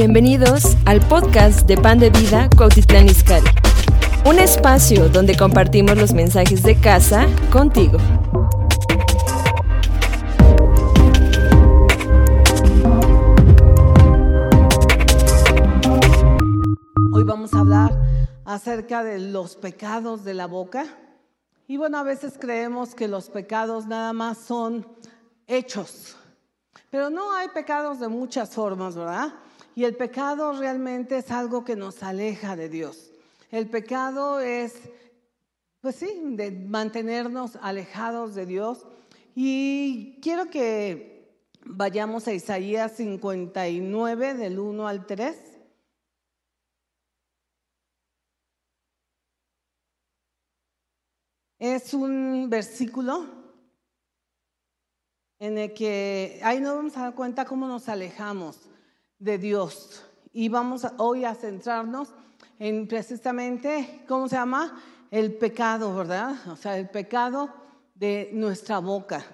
Bienvenidos al podcast de Pan de Vida Cuautitlán Izcalli. Un espacio donde compartimos los mensajes de casa contigo. Hoy vamos a hablar acerca de los pecados de la boca. Y bueno, a veces creemos que los pecados nada más son hechos, pero no hay pecados de muchas formas, ¿verdad? Y el pecado realmente es algo que nos aleja de Dios. El pecado es, pues sí, de mantenernos alejados de Dios. Y quiero que vayamos a Isaías 59 del 1 al 3. Es un versículo en el que ahí nos vamos a dar cuenta cómo nos alejamos de Dios. Y vamos hoy a centrarnos en precisamente, ¿cómo se llama? El pecado, ¿verdad? O sea, el pecado de nuestra boca.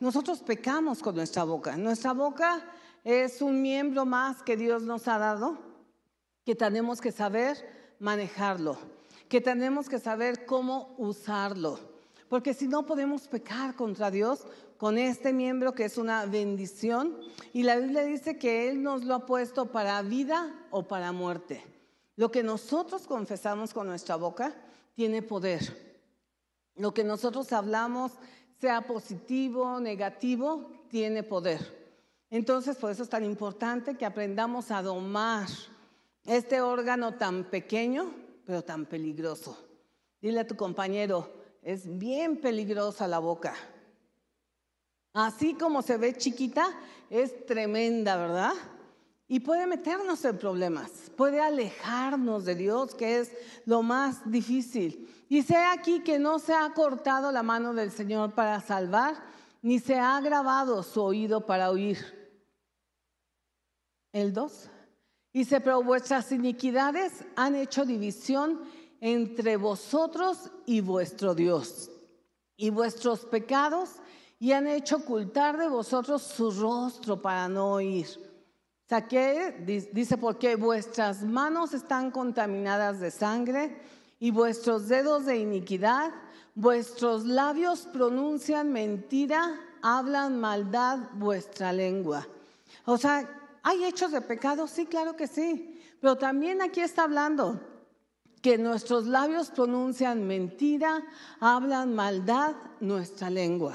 Nosotros pecamos con nuestra boca. Nuestra boca es un miembro más que Dios nos ha dado, que tenemos que saber manejarlo, que tenemos que saber cómo usarlo. Porque si no podemos pecar contra Dios con este miembro que es una bendición. Y la Biblia dice que Él nos lo ha puesto para vida o para muerte. Lo que nosotros confesamos con nuestra boca tiene poder. Lo que nosotros hablamos, sea positivo, negativo, tiene poder. Entonces, por eso es tan importante que aprendamos a domar este órgano tan pequeño, pero tan peligroso. Dile a tu compañero, es bien peligrosa la boca. Así como se ve chiquita, es tremenda, ¿verdad? Y puede meternos en problemas, puede alejarnos de Dios, que es lo más difícil. Y sea aquí que no se ha cortado la mano del Señor para salvar, ni se ha grabado su oído para oír. El 2. Dice, pero vuestras iniquidades han hecho división entre vosotros y vuestro Dios. Y vuestros pecados y han hecho ocultar de vosotros su rostro para no oír. Saqué, dice, porque vuestras manos están contaminadas de sangre y vuestros dedos de iniquidad, vuestros labios pronuncian mentira, hablan maldad vuestra lengua. O sea, ¿hay hechos de pecado? Sí, claro que sí. Pero también aquí está hablando que nuestros labios pronuncian mentira, hablan maldad nuestra lengua.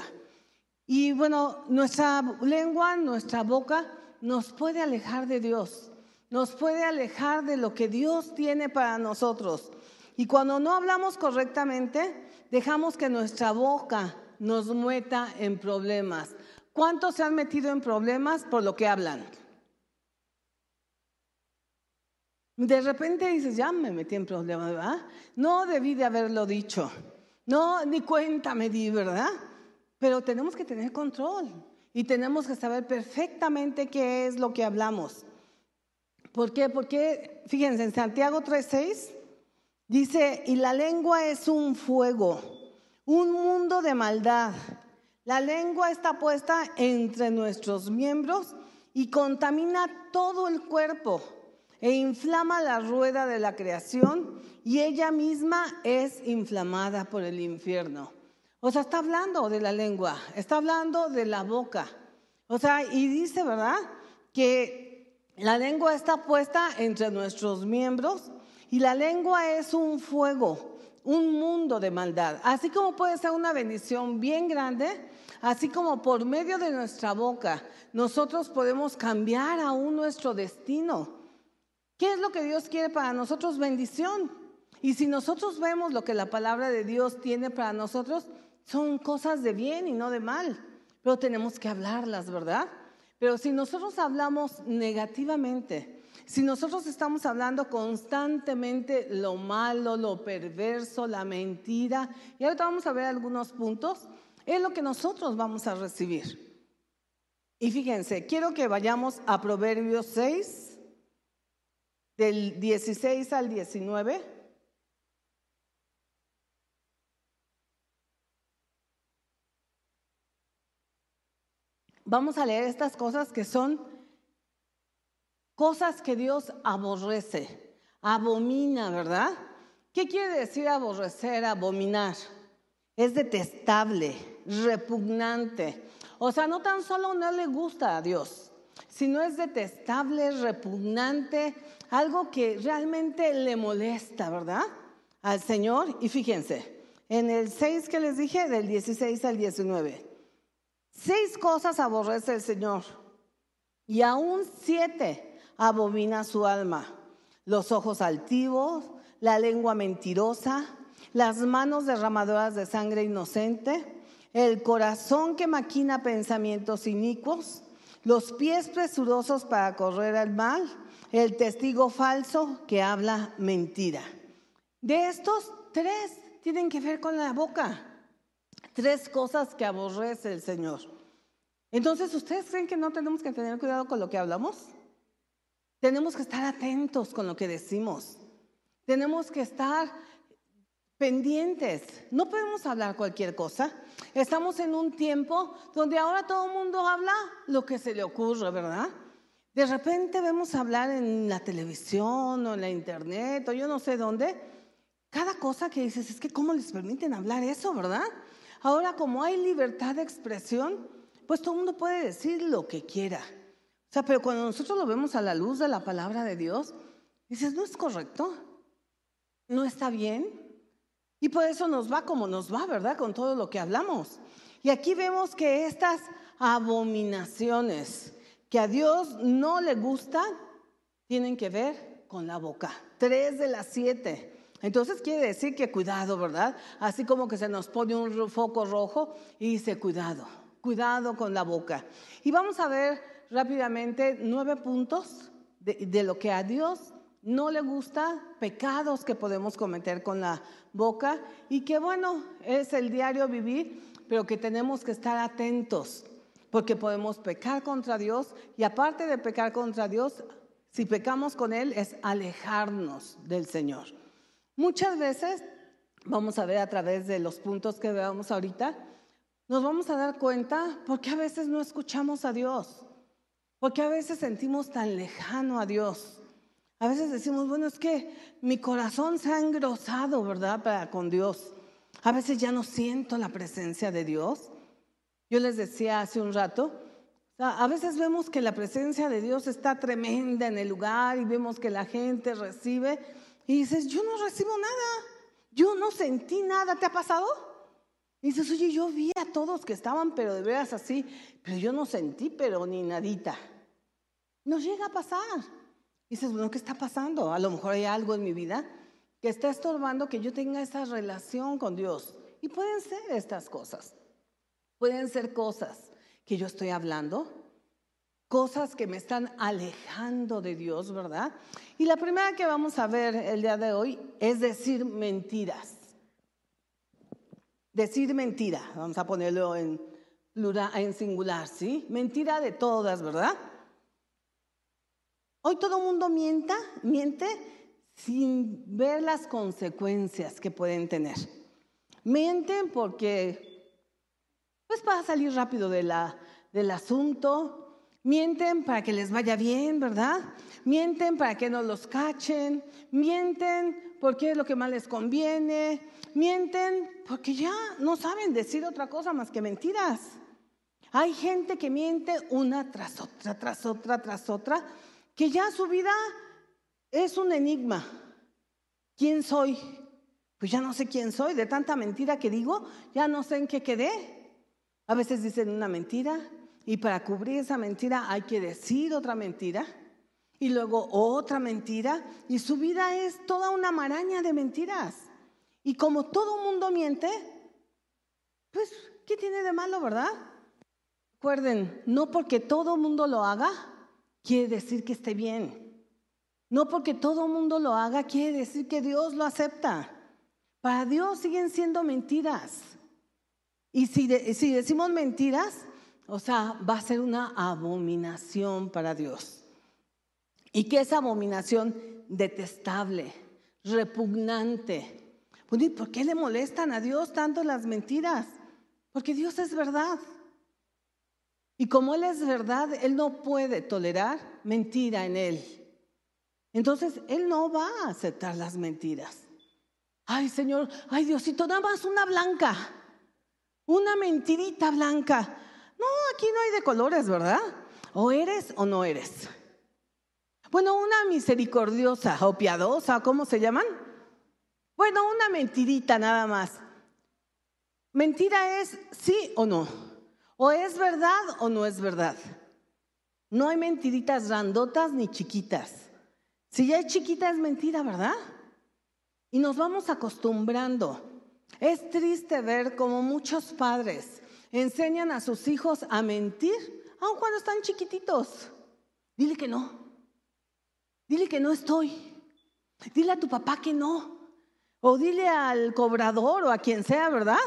Y bueno, nuestra lengua, nuestra boca nos puede alejar de Dios, nos puede alejar de lo que Dios tiene para nosotros. Y cuando no hablamos correctamente, dejamos que nuestra boca nos meta en problemas. ¿Cuántos se han metido en problemas por lo que hablan? De repente dices, ya me metí en problemas, ¿verdad? No debí de haberlo dicho. No, ni cuenta me di, ¿verdad? Pero tenemos que tener control y tenemos que saber perfectamente qué es lo que hablamos. ¿Por qué? Porque, fíjense, en Santiago 3:6 dice, y la lengua es un fuego, un mundo de maldad. La lengua está puesta entre nuestros miembros y contamina todo el cuerpo e inflama la rueda de la creación y ella misma es inflamada por el infierno. O sea, está hablando de la lengua, está hablando de la boca. O sea, y dice, ¿verdad? Que la lengua está puesta entre nuestros miembros y la lengua es un fuego, un mundo de maldad. Así como puede ser una bendición bien grande, así como por medio de nuestra boca nosotros podemos cambiar aún nuestro destino. ¿Qué es lo que Dios quiere para nosotros? Bendición. Y si nosotros vemos lo que la palabra de Dios tiene para nosotros, son cosas de bien y no de mal, pero tenemos que hablarlas, ¿verdad? Pero si nosotros hablamos negativamente, si nosotros estamos hablando constantemente lo malo, lo perverso, la mentira, y ahorita vamos a ver algunos puntos, es lo que nosotros vamos a recibir. Y fíjense, quiero que vayamos a Proverbios 6, del 16 al 19. Vamos a leer estas cosas que son cosas que Dios aborrece, abomina, ¿verdad? ¿Qué quiere decir aborrecer, abominar? Es detestable, repugnante. O sea, no tan solo no le gusta a Dios, sino es detestable, repugnante, algo que realmente le molesta, ¿verdad? Al Señor. Y fíjense, en el 6 que les dije, del 16 al 19, seis cosas aborrece el Señor y aún siete abomina su alma. Los ojos altivos, la lengua mentirosa, las manos derramadoras de sangre inocente, el corazón que maquina pensamientos inicuos, los pies presurosos para correr al mal, el testigo falso que habla mentira. De estos tres tienen que ver con la boca. Tres cosas que aborrece el Señor. Entonces, ¿ustedes creen que no tenemos que tener cuidado con lo que hablamos? Tenemos que estar atentos con lo que decimos. Tenemos que estar pendientes. No podemos hablar cualquier cosa. Estamos en un tiempo donde ahora todo el mundo habla lo que se le ocurre, ¿verdad? De repente vemos hablar en la televisión o en la internet o yo no sé dónde. Cada cosa que dices es que cómo les permiten hablar eso, ¿verdad? Ahora como hay libertad de expresión, pues todo el mundo puede decir lo que quiera. O sea, pero cuando nosotros lo vemos a la luz de la palabra de Dios, dices, no es correcto, no está bien. Y por eso nos va como nos va, ¿verdad? Con todo lo que hablamos. Y aquí vemos que estas abominaciones que a Dios no le gustan, tienen que ver con la boca. Tres de las siete. Entonces quiere decir que cuidado, ¿verdad? Así como que se nos pone un foco rojo y dice cuidado, cuidado con la boca. Y vamos a ver rápidamente nueve puntos de, lo que a Dios no le gusta, pecados que podemos cometer con la boca y que bueno, es el diario vivir, pero que tenemos que estar atentos porque podemos pecar contra Dios y aparte de pecar contra Dios, si pecamos con Él es alejarnos del Señor. Muchas veces, vamos a ver a través de los puntos que veamos ahorita, nos vamos a dar cuenta porque a veces no escuchamos a Dios. Porque a veces sentimos tan lejano a Dios. A veces decimos, bueno, es que mi corazón se ha engrosado, ¿verdad? Para con Dios. A veces ya no siento la presencia de Dios. Yo les decía hace un rato, a veces vemos que la presencia de Dios está tremenda en el lugar y vemos que la gente recibe y dices, yo no recibo nada, yo no sentí nada, ¿te ha pasado? Y dices, oye, yo vi a todos que estaban, pero de veras así, pero yo no sentí, pero ni nadita. Nos llega a pasar. Y dices, bueno, ¿qué está pasando? A lo mejor hay algo en mi vida que está estorbando que yo tenga esa relación con Dios. Y pueden ser estas cosas. Pueden ser cosas que yo estoy hablando, cosas que me están alejando de Dios, ¿verdad? Y la primera que vamos a ver el día de hoy es decir mentiras. Decir mentira, vamos a ponerlo en singular, ¿sí? Mentira de todas, ¿verdad? Hoy todo mundo mienta, miente sin ver las consecuencias que pueden tener. Mienten porque, pues para salir rápido del asunto, mienten para que les vaya bien, ¿verdad? Mienten para que no los cachen, mienten porque es lo que más les conviene, mienten porque ya no saben decir otra cosa más que mentiras. Hay gente que miente una tras otra, tras otra, tras otra, que ya su vida es un enigma. ¿Quién soy? Pues ya no sé quién soy, de tanta mentira que digo, ya no sé en qué quedé. A veces dicen una mentira y para cubrir esa mentira hay que decir otra mentira y luego otra mentira y su vida es toda una maraña de mentiras. Y como todo mundo miente, pues, ¿qué tiene de malo, verdad? Recuerden, no porque todo mundo lo haga, quiere decir que esté bien. No porque todo mundo lo haga, quiere decir que Dios lo acepta. Para Dios siguen siendo mentiras. Y si, si decimos mentiras, o sea, va a ser una abominación para Dios. Y que esa abominación detestable, repugnante. ¿Por qué le molestan a Dios tanto las mentiras? Porque Dios es verdad. Y como Él es verdad, Él no puede tolerar mentira en Él. Entonces, Él no va a aceptar las mentiras. Ay, Señor, ay, Diosito, nada más una blanca, una mentirita blanca. No, aquí no hay de colores, ¿verdad? O eres o no eres. Bueno, una misericordiosa o piadosa, ¿cómo se llaman? Bueno, una mentirita nada más. Mentira es sí o no. O es verdad o no es verdad. No hay mentiritas grandotas ni chiquitas. Si ya es chiquita es mentira, ¿verdad? Y nos vamos acostumbrando. Es triste ver cómo muchos padres enseñan a sus hijos a mentir, aun cuando están chiquititos. Dile que no. Dile que no estoy. Dile a tu papá que no. O dile al cobrador o a quien sea, ¿verdad?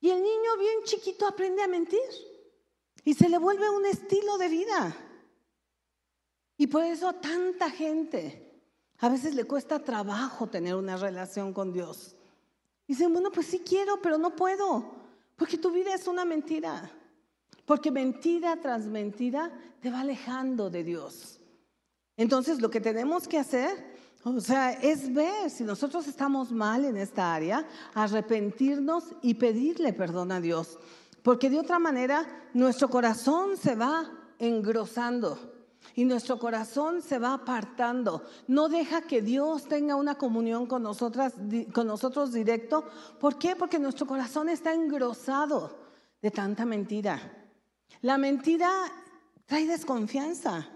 Y el niño bien chiquito aprende a mentir. Y se le vuelve un estilo de vida. Y por eso tanta gente a veces le cuesta trabajo tener una relación con Dios. Dicen, bueno, pues sí quiero, pero no puedo, porque tu vida es una mentira. Porque mentira tras mentira te va alejando de Dios. Entonces lo que tenemos que hacer, o sea, es ver si nosotros estamos mal en esta área, arrepentirnos y pedirle perdón a Dios. Porque de otra manera nuestro corazón se va engrosando y nuestro corazón se va apartando. No deja que Dios tenga una comunión con, nosotras, con nosotros directo. ¿Por qué? Porque nuestro corazón está engrosado de tanta mentira. La mentira trae desconfianza.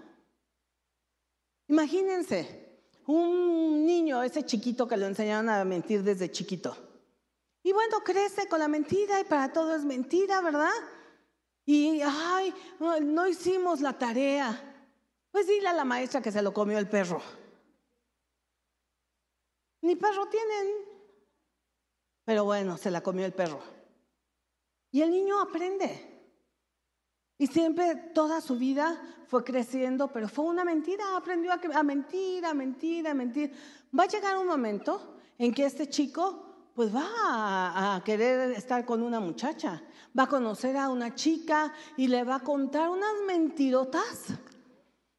Imagínense, un niño, ese chiquito que lo enseñaron a mentir desde chiquito. Y bueno, crece con la mentira y para todo es mentira, ¿verdad? Y, ay, no hicimos la tarea. Pues dile a la maestra que se lo comió el perro. Ni perro tienen. Pero bueno, se la comió el perro. Y el niño aprende. Y siempre, toda su vida fue creciendo, pero fue una mentira. Aprendió a, a mentir, a mentir, a mentir. Va a llegar un momento en que este chico pues va a, a, querer estar con una muchacha, va a conocer a una chica y le va a contar unas mentirotas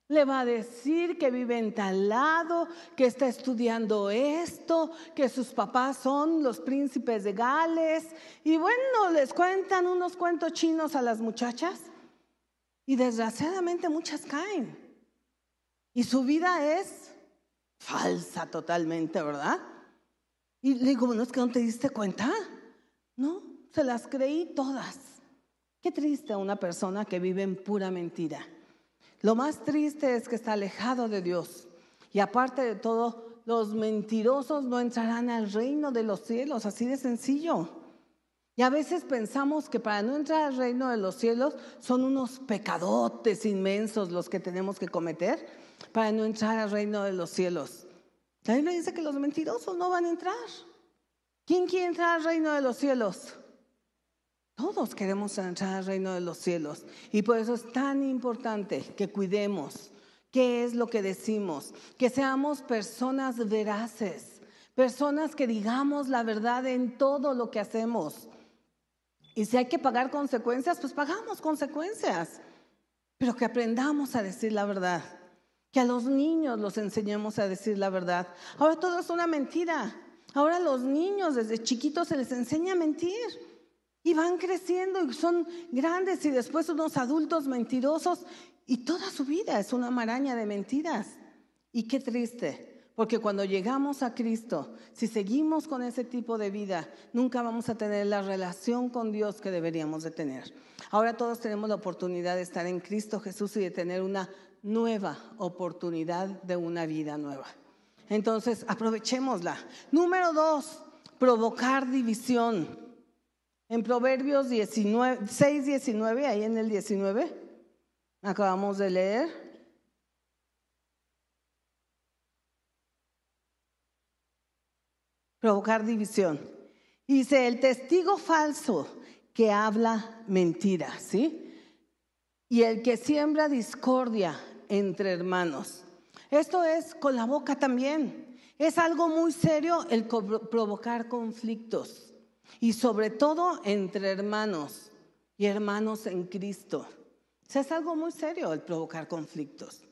le va a decir que vive en tal lado, que está estudiando esto, que sus papás son los príncipes de Gales. Y bueno, les cuentan unos cuentos chinos a las muchachas. Y desgraciadamente muchas caen. Y su vida es falsa totalmente, ¿verdad? Y le digo, bueno, es que no te diste cuenta. No, se las creí todas. Qué triste una persona que vive en pura mentira. Lo más triste es que está alejado de Dios. Y aparte de todo, los mentirosos no entrarán al reino de los cielos, así de sencillo. Y a veces pensamos que para no entrar al reino de los cielos son unos pecadotes inmensos los que tenemos que cometer para no entrar al reino de los cielos. La Biblia dice que los mentirosos no van a entrar. ¿Quién quiere entrar al reino de los cielos? Todos queremos entrar al reino de los cielos y por eso es tan importante que cuidemos qué es lo que decimos, que seamos personas veraces, personas que digamos la verdad en todo lo que hacemos. Y si hay que pagar consecuencias, pues pagamos consecuencias, pero que aprendamos a decir la verdad, que a los niños los enseñemos a decir la verdad. Ahora todo es una mentira. Ahora los niños desde chiquitos se les enseña a mentir. Y van creciendo y son grandes y después unos adultos mentirosos y toda su vida es una maraña de mentiras. Y qué triste, porque cuando llegamos a Cristo, si seguimos con ese tipo de vida, nunca vamos a tener la relación con Dios que deberíamos de tener. Ahora todos tenemos la oportunidad de estar en Cristo Jesús y de tener una nueva oportunidad de una vida nueva. Entonces, aprovechémosla. Número dos, provocar división. En Proverbios 19, 6, 19, ahí en el 19, acabamos de leer. Provocar división. Dice, el testigo falso que habla mentira, ¿sí? Y el que siembra discordia entre hermanos. Esto es con la boca también. Es algo muy serio el provocar conflictos y sobre todo entre hermanos. y hermanos en Cristo. O sea, es algo muy serio el provocar conflictos.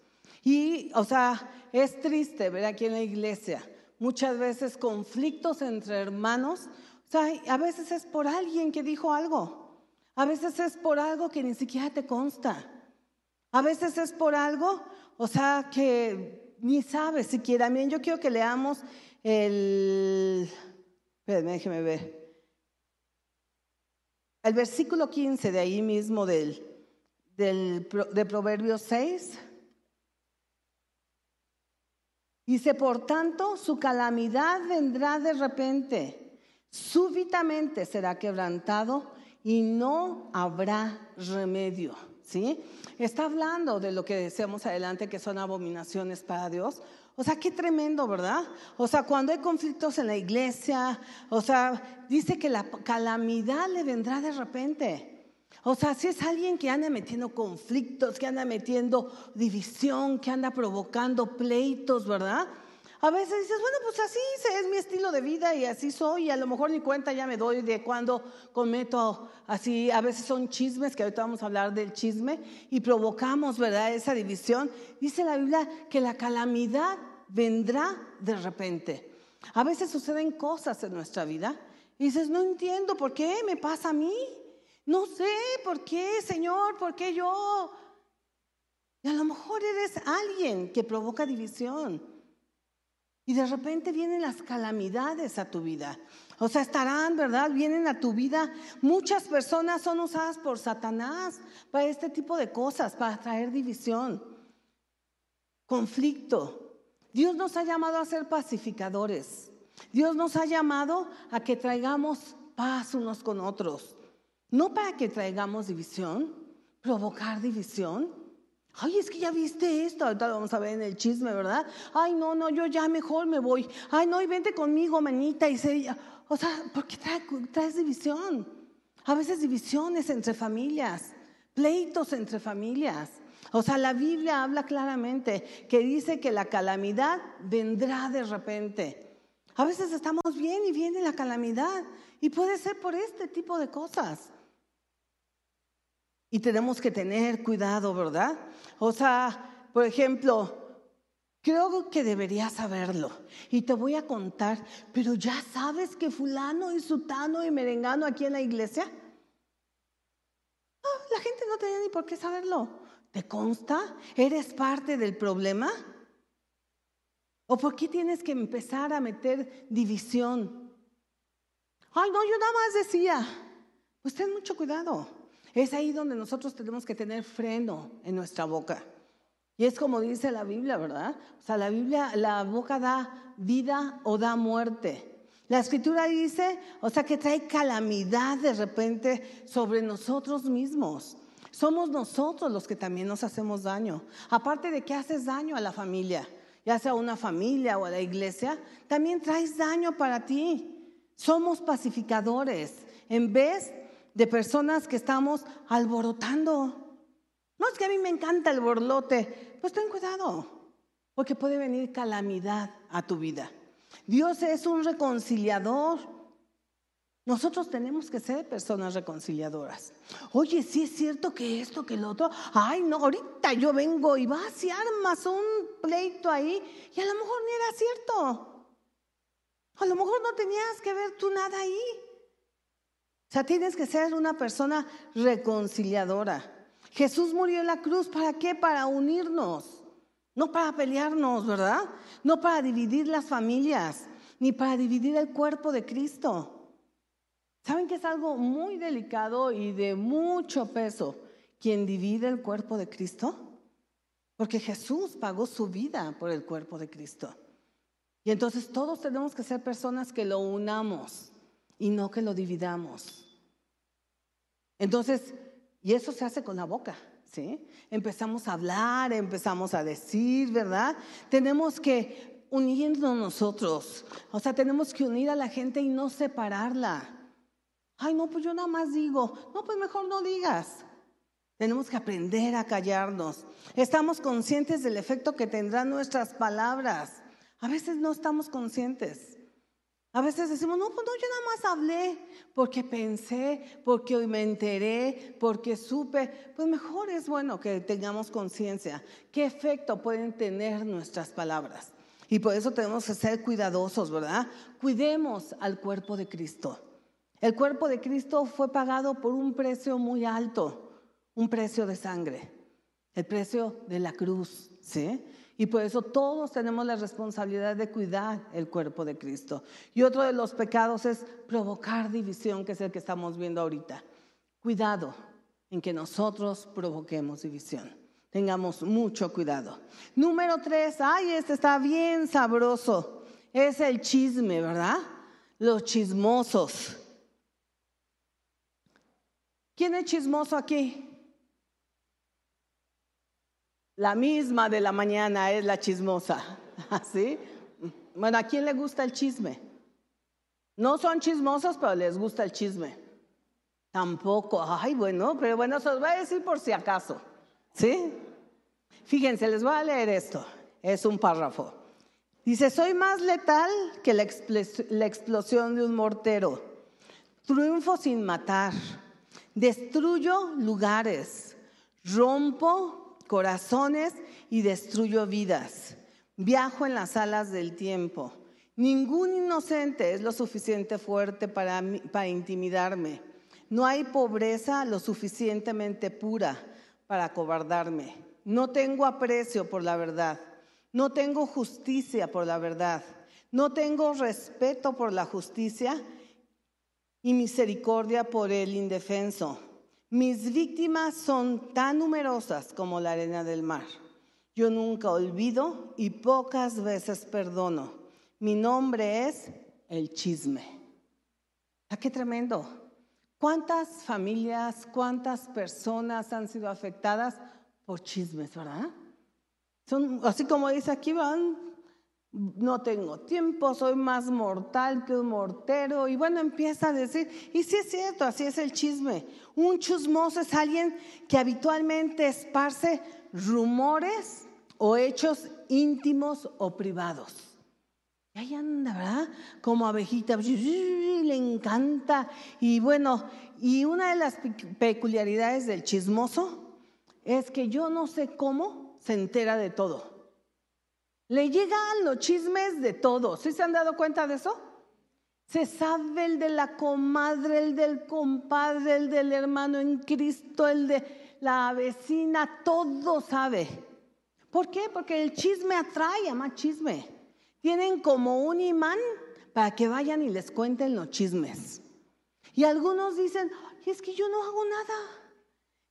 Y, o sea, es triste ver aquí en la iglesia muchas veces conflictos entre hermanos. O sea, a veces es por alguien que dijo algo. A veces es por algo que ni siquiera te consta. A veces es por algo, o sea, que ni sabes siquiera. Miren, yo quiero que leamos el... Espérenme, déjeme ver. El versículo 15 de ahí mismo del, del, de Proverbios 6. Dice, por tanto, su calamidad vendrá de repente, súbitamente será quebrantado y no habrá remedio. ¿Sí? Está hablando de lo que decíamos adelante que son abominaciones para Dios. O sea, qué tremendo, ¿verdad? O sea, cuando hay conflictos en la iglesia, o sea, dice que la calamidad le vendrá de repente. O sea, si es alguien que anda metiendo conflictos, que anda metiendo división, que anda provocando pleitos, ¿verdad? A veces dices, bueno, pues así es mi estilo de vida y así soy, y a lo mejor ni cuenta ya me doy de cuando cometo así, a veces son chismes, que ahorita vamos a hablar del chisme, y provocamos, ¿verdad?, esa división. Dice la Biblia que la calamidad vendrá de repente. A veces suceden cosas en nuestra vida y dices, no entiendo por qué me pasa a mí. No sé por qué, Señor, por qué yo. Y a lo mejor eres alguien que provoca división. Y de repente vienen las calamidades a tu vida. O sea, estarán, ¿verdad? Vienen a tu vida. Muchas personas son usadas por Satanás para este tipo de cosas, para traer división, conflicto. Dios nos ha llamado a ser pacificadores. Dios nos ha llamado a que traigamos paz unos con otros. No para que traigamos división, provocar división. Ay, es que ya viste esto. Ahorita lo vamos a ver en el chisme, ¿verdad? Ay, no, no, yo ya mejor me voy. Ay, no, y vente conmigo, manita. Y se, o sea, ¿por qué traes división? A veces divisiones entre familias, pleitos entre familias. O sea, la Biblia habla claramente que dice que la calamidad vendrá de repente. A veces estamos bien y viene la calamidad. Y puede ser por este tipo de cosas. Y tenemos que tener cuidado, ¿verdad? O sea, por ejemplo, creo que deberías saberlo. Y te voy a contar, pero ya sabes que fulano y sutano y merengano aquí en la iglesia. Ah, la gente no tenía ni por qué saberlo. ¿Te consta? ¿Eres parte del problema? ¿O por qué tienes que empezar a meter división? Ay, no, yo nada más decía. Pues ten mucho cuidado. Es ahí donde nosotros tenemos que tener freno en nuestra boca. Y es como dice la Biblia, ¿verdad? O sea, la Biblia, la boca da vida o da muerte. La escritura dice, o sea, que trae calamidad de repente sobre nosotros mismos. Somos nosotros los que también nos hacemos daño. Aparte de que haces daño a la familia, ya sea a una familia o a la iglesia, también traes daño para ti. Somos pacificadores. En vez de personas que estamos alborotando. No es que a mí me encanta el borlote, pues ten cuidado, porque puede venir calamidad a tu vida. Dios es un reconciliador. Nosotros tenemos que ser personas reconciliadoras. Oye, sí es cierto que esto, que el otro. Ay, no, ahorita yo vengo y vas y armas un pleito ahí y a lo mejor ni era cierto. A lo mejor no tenías que ver tú nada ahí. Sea, tienes que ser una persona reconciliadora. Jesús murió en la cruz, ¿para qué? Para unirnos, no para pelearnos, ¿verdad? No para dividir las familias, ni para dividir el cuerpo de Cristo. ¿Saben que es algo muy delicado y de mucho peso quien divide el cuerpo de Cristo? Porque Jesús pagó su vida por el cuerpo de Cristo. Y entonces todos tenemos que ser personas que lo unamos y no que lo dividamos. Entonces, y eso se hace con la boca, ¿sí? Empezamos a hablar, empezamos a decir, ¿verdad? Tenemos que unirnos nosotros, o sea, tenemos que unir a la gente y no separarla. Ay, no, pues yo nada más digo, no, pues mejor no digas. Tenemos que aprender a callarnos. Estamos conscientes del efecto que tendrán nuestras palabras. A veces no estamos conscientes. A veces decimos, no, pues no, yo nada más hablé porque pensé, porque hoy me enteré, porque supe. Pues mejor es bueno que tengamos conciencia qué efecto pueden tener nuestras palabras. Y por eso tenemos que ser cuidadosos, ¿verdad? Cuidemos al cuerpo de Cristo. El cuerpo de Cristo fue pagado por un precio muy alto, un precio de sangre, el precio de la cruz, ¿sí? Y por eso todos tenemos la responsabilidad de cuidar el cuerpo de Cristo. Y otro de los pecados es provocar división, que es el que estamos viendo ahorita. Cuidado en que nosotros provoquemos división. Tengamos mucho cuidado. Número tres, ay, este está bien sabroso. Es el chisme, ¿verdad? Los chismosos. ¿Quién es chismoso aquí? La misma de la mañana es la chismosa. ¿Sí? Bueno, ¿a quién le gusta el chisme? No son chismosos, pero les gusta el chisme. Tampoco. Ay, bueno, pero bueno, se los voy a decir por si acaso. ¿Sí? Fíjense, les voy a leer esto. Es un párrafo. Dice, soy más letal que la, la explosión de un mortero. Triunfo sin matar. Destruyo lugares. Rompo corazones y destruyo vidas. Viajo en las alas del tiempo. Ningún inocente es lo suficiente fuerte para, para intimidarme. No hay pobreza lo suficientemente pura para cobardarme. No tengo aprecio por la verdad. No tengo justicia por la verdad. No tengo respeto por la justicia y misericordia por el indefenso. Mis víctimas son tan numerosas como la arena del mar. Yo nunca olvido y pocas veces perdono. Mi nombre es el chisme. ¿A ah, qué tremendo? ¿Cuántas familias, cuántas personas han sido afectadas por chismes, verdad? Son, así como dice aquí, van no tengo tiempo, soy más mortal que un mortero. Y bueno, empieza a decir, y sí es cierto, así es el chisme. Un chismoso es alguien que habitualmente esparce rumores o hechos íntimos o privados. Y ahí anda, ¿verdad? Como abejita, le encanta. Y bueno, y una de las peculiaridades del chismoso es que yo no sé cómo se entera de todo. Le llegan los chismes de todos. ¿Sí se han dado cuenta de eso? Se sabe el de la comadre, el del compadre, el del hermano en Cristo, el de la vecina, todo sabe. ¿Por qué? Porque el chisme atrae a más chisme. Tienen como un imán para que vayan y les cuenten los chismes. Y algunos dicen, es que yo no hago nada.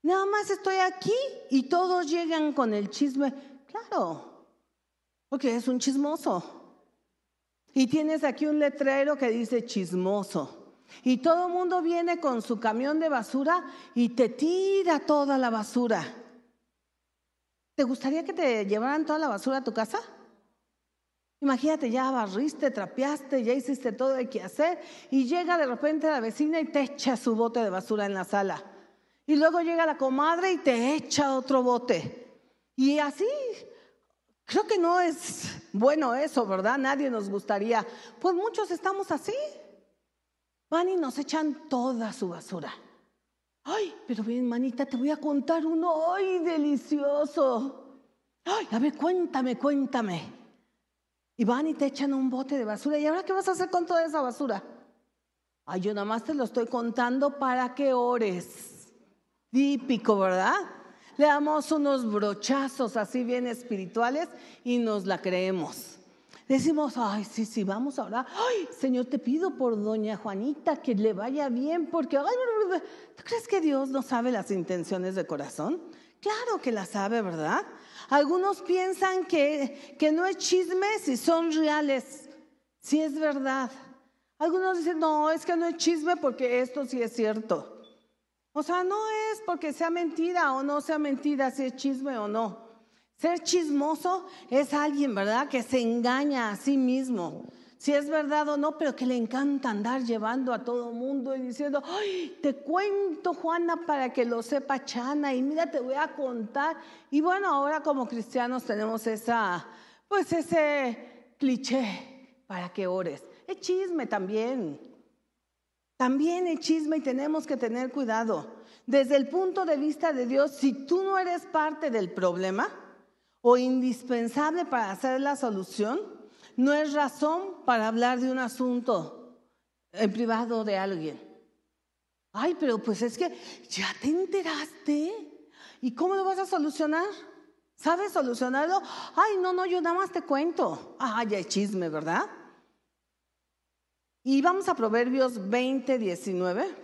Nada más estoy aquí y todos llegan con el chisme. Claro, porque es un chismoso. Y tienes aquí un letrero que dice chismoso. Y todo el mundo viene con su camión de basura y te tira toda la basura. ¿Te gustaría que te llevaran toda la basura a tu casa? Imagínate, ya barriste, trapeaste, ya hiciste todo el que hacer y llega de repente la vecina y te echa su bote de basura en la sala. Y luego llega la comadre y te echa otro bote. Y así Creo que no es bueno eso, ¿verdad? Nadie nos gustaría. Pues muchos estamos así. Van y nos echan toda su basura. Ay, pero bien, manita, te voy a contar uno. Ay, delicioso. Ay, a ver, cuéntame, cuéntame. Y van y te echan un bote de basura. ¿Y ahora qué vas a hacer con toda esa basura? Ay, yo nada más te lo estoy contando para que ores. Típico, ¿verdad? Le damos unos brochazos así bien espirituales y nos la creemos. Decimos, ay, sí, sí, vamos ahora. Ay, Señor, te pido por doña Juanita que le vaya bien, porque, ay, ¿tú crees que Dios no sabe las intenciones de corazón? Claro que la sabe, ¿verdad? Algunos piensan que, que no es chisme si son reales, si es verdad. Algunos dicen, no, es que no es chisme porque esto sí es cierto. O sea, no es porque sea mentira o no sea mentira, si es chisme o no. Ser chismoso es alguien, ¿verdad? Que se engaña a sí mismo. Si es verdad o no, pero que le encanta andar llevando a todo mundo y diciendo, ay, te cuento, Juana, para que lo sepa Chana, y mira, te voy a contar. Y bueno, ahora como cristianos tenemos esa, pues ese cliché para que ores. Es chisme también. También es chisme y tenemos que tener cuidado. Desde el punto de vista de Dios, si tú no eres parte del problema o indispensable para hacer la solución, no es razón para hablar de un asunto en privado de alguien. Ay, pero pues es que ya te enteraste. ¿Y cómo lo vas a solucionar? ¿Sabes solucionarlo? Ay, no, no, yo nada más te cuento. Ay, hay chisme, ¿verdad? Y vamos a Proverbios 20, 19.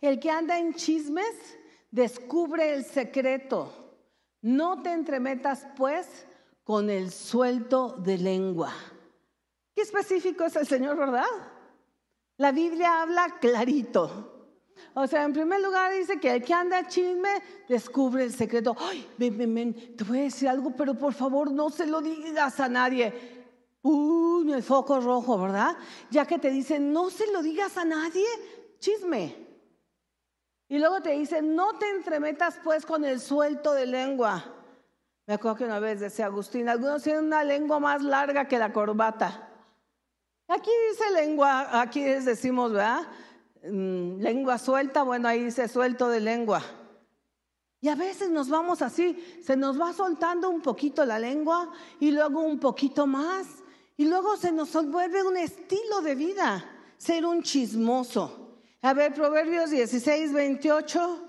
El que anda en chismes descubre el secreto. No te entremetas, pues, con el suelto de lengua. Qué específico es el Señor, ¿verdad? La Biblia habla clarito. O sea, en primer lugar dice que el que anda chisme descubre el secreto. Ay, ven, ven, ven, te voy a decir algo, pero por favor no se lo digas a nadie. Uy, el foco rojo, ¿verdad? Ya que te dicen, no se lo digas a nadie, chisme. Y luego te dicen, no te entremetas pues con el suelto de lengua. Me acuerdo que una vez decía Agustín, algunos tienen una lengua más larga que la corbata. Aquí dice lengua, aquí decimos, ¿verdad? Mm, lengua suelta, bueno, ahí dice suelto de lengua. Y a veces nos vamos así, se nos va soltando un poquito la lengua y luego un poquito más. Y luego se nos vuelve un estilo de vida, ser un chismoso. A ver, Proverbios 16, 28.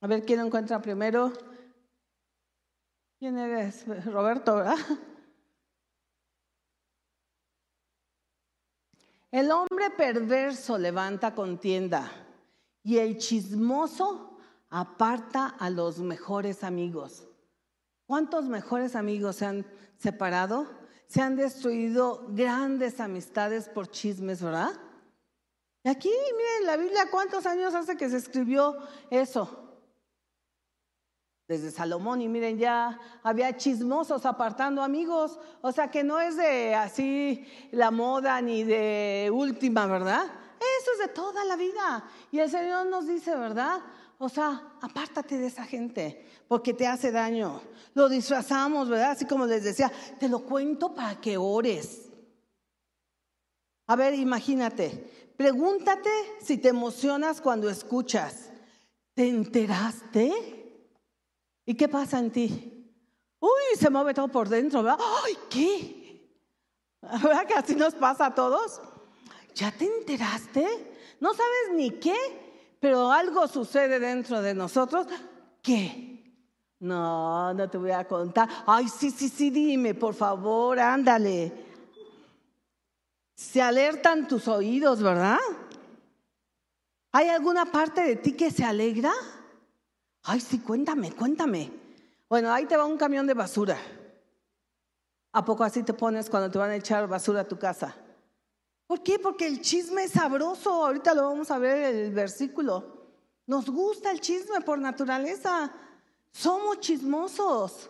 A ver quién encuentra primero. ¿Quién eres? Roberto, ¿verdad? El hombre perverso levanta contienda y el chismoso aparta a los mejores amigos. ¿Cuántos mejores amigos se han separado? Se han destruido grandes amistades por chismes, ¿verdad? Y aquí, miren, la Biblia, ¿cuántos años hace que se escribió eso? Desde Salomón y miren ya había chismosos apartando amigos, o sea que no es de así la moda ni de última, ¿verdad? Eso es de toda la vida. Y el Señor nos dice, ¿verdad? O sea, apártate de esa gente porque te hace daño. Lo disfrazamos, ¿verdad? Así como les decía, te lo cuento para que ores. A ver, imagínate, pregúntate si te emocionas cuando escuchas. ¿Te enteraste? ¿Y qué pasa en ti? Uy, se mueve todo por dentro, ¿verdad? ¡Ay, qué! ¿Verdad que así nos pasa a todos? ¿Ya te enteraste? No sabes ni qué, pero algo sucede dentro de nosotros. ¿Qué? No, no te voy a contar. Ay, sí, sí, sí, dime, por favor, ándale. Se alertan tus oídos, ¿verdad? ¿Hay alguna parte de ti que se alegra? Ay, sí, cuéntame, cuéntame. Bueno, ahí te va un camión de basura. ¿A poco así te pones cuando te van a echar basura a tu casa? ¿Por qué? Porque el chisme es sabroso. Ahorita lo vamos a ver en el versículo. Nos gusta el chisme por naturaleza. Somos chismosos.